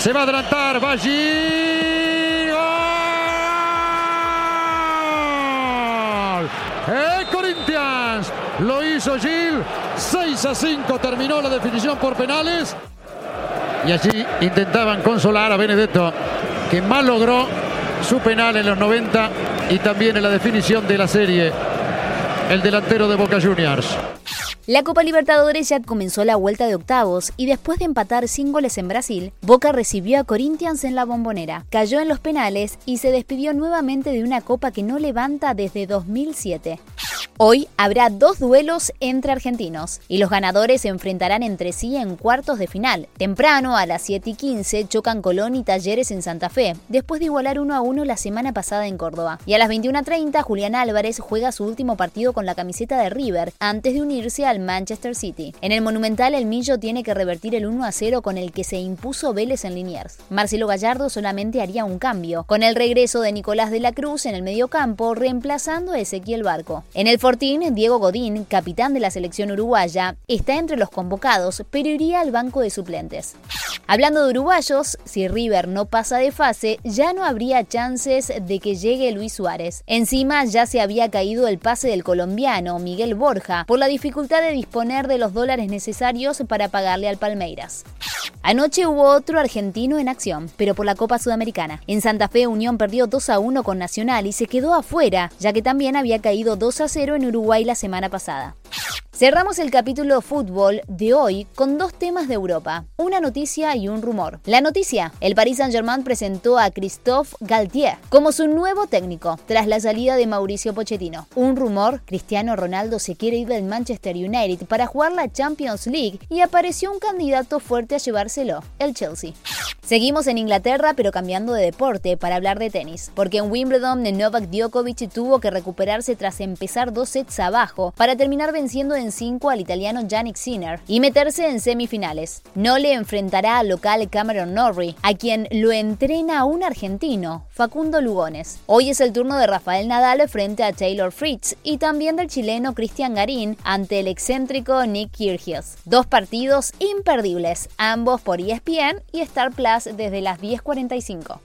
Se va a adelantar, va allí. ¡Gol! ¡Eh, Corinthians! Lo hizo Gil. 6 a 5 terminó la definición por penales. Y allí intentaban consolar a Benedetto, que mal logró su penal en los 90 y también en la definición de la serie. El delantero de Boca Juniors. La Copa Libertadores ya comenzó la vuelta de octavos y después de empatar sin goles en Brasil, Boca recibió a Corinthians en la bombonera, cayó en los penales y se despidió nuevamente de una copa que no levanta desde 2007. Hoy habrá dos duelos entre argentinos y los ganadores se enfrentarán entre sí en cuartos de final. Temprano, a las 7 y 15, chocan Colón y Talleres en Santa Fe, después de igualar 1 a 1 la semana pasada en Córdoba. Y a las 21.30, Julián Álvarez juega su último partido con la camiseta de River antes de unirse al Manchester City. En el Monumental, el Millo tiene que revertir el 1 a 0 con el que se impuso Vélez en Liniers. Marcelo Gallardo solamente haría un cambio, con el regreso de Nicolás de la Cruz en el mediocampo, reemplazando a Ezequiel Barco. En el Fortín, Diego Godín, capitán de la selección uruguaya, está entre los convocados, pero iría al banco de suplentes. Hablando de uruguayos, si River no pasa de fase, ya no habría chances de que llegue Luis Suárez. Encima ya se había caído el pase del colombiano Miguel Borja por la dificultad de disponer de los dólares necesarios para pagarle al Palmeiras. Anoche hubo otro argentino en acción, pero por la Copa Sudamericana. En Santa Fe, Unión perdió 2 a 1 con Nacional y se quedó afuera, ya que también había caído 2 a 0 en Uruguay la semana pasada. Cerramos el capítulo fútbol de hoy con dos temas de Europa, una noticia y un rumor. La noticia, el Paris Saint-Germain presentó a Christophe Galtier como su nuevo técnico tras la salida de Mauricio Pochettino. Un rumor, Cristiano Ronaldo se quiere ir del Manchester United para jugar la Champions League y apareció un candidato fuerte a llevárselo, el Chelsea. Seguimos en Inglaterra pero cambiando de deporte para hablar de tenis, porque en Wimbledon Novak Djokovic tuvo que recuperarse tras empezar dos sets abajo para terminar venciendo en 5 al italiano Yannick Sinner y meterse en semifinales. No le enfrentará al local Cameron Norrie, a quien lo entrena un argentino, Facundo Lugones. Hoy es el turno de Rafael Nadal frente a Taylor Fritz y también del chileno Cristian Garín ante el excéntrico Nick Kyrgios. Dos partidos imperdibles, ambos por ESPN y Star Plus desde las 10.45.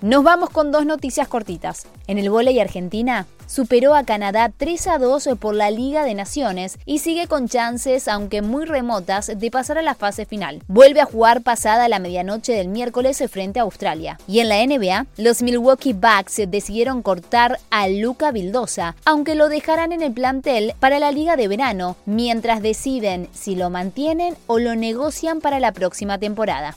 Nos vamos con dos noticias cortitas. En el volei Argentina superó a Canadá 3 a 2 por la Liga de Naciones y sigue con chances, aunque muy remotas, de pasar a la fase final. Vuelve a jugar pasada la medianoche del miércoles frente a Australia. Y en la NBA, los Milwaukee Bucks decidieron cortar a Luca Vildosa, aunque lo dejarán en el plantel para la liga de verano, mientras deciden si lo mantienen o lo negocian para la próxima temporada.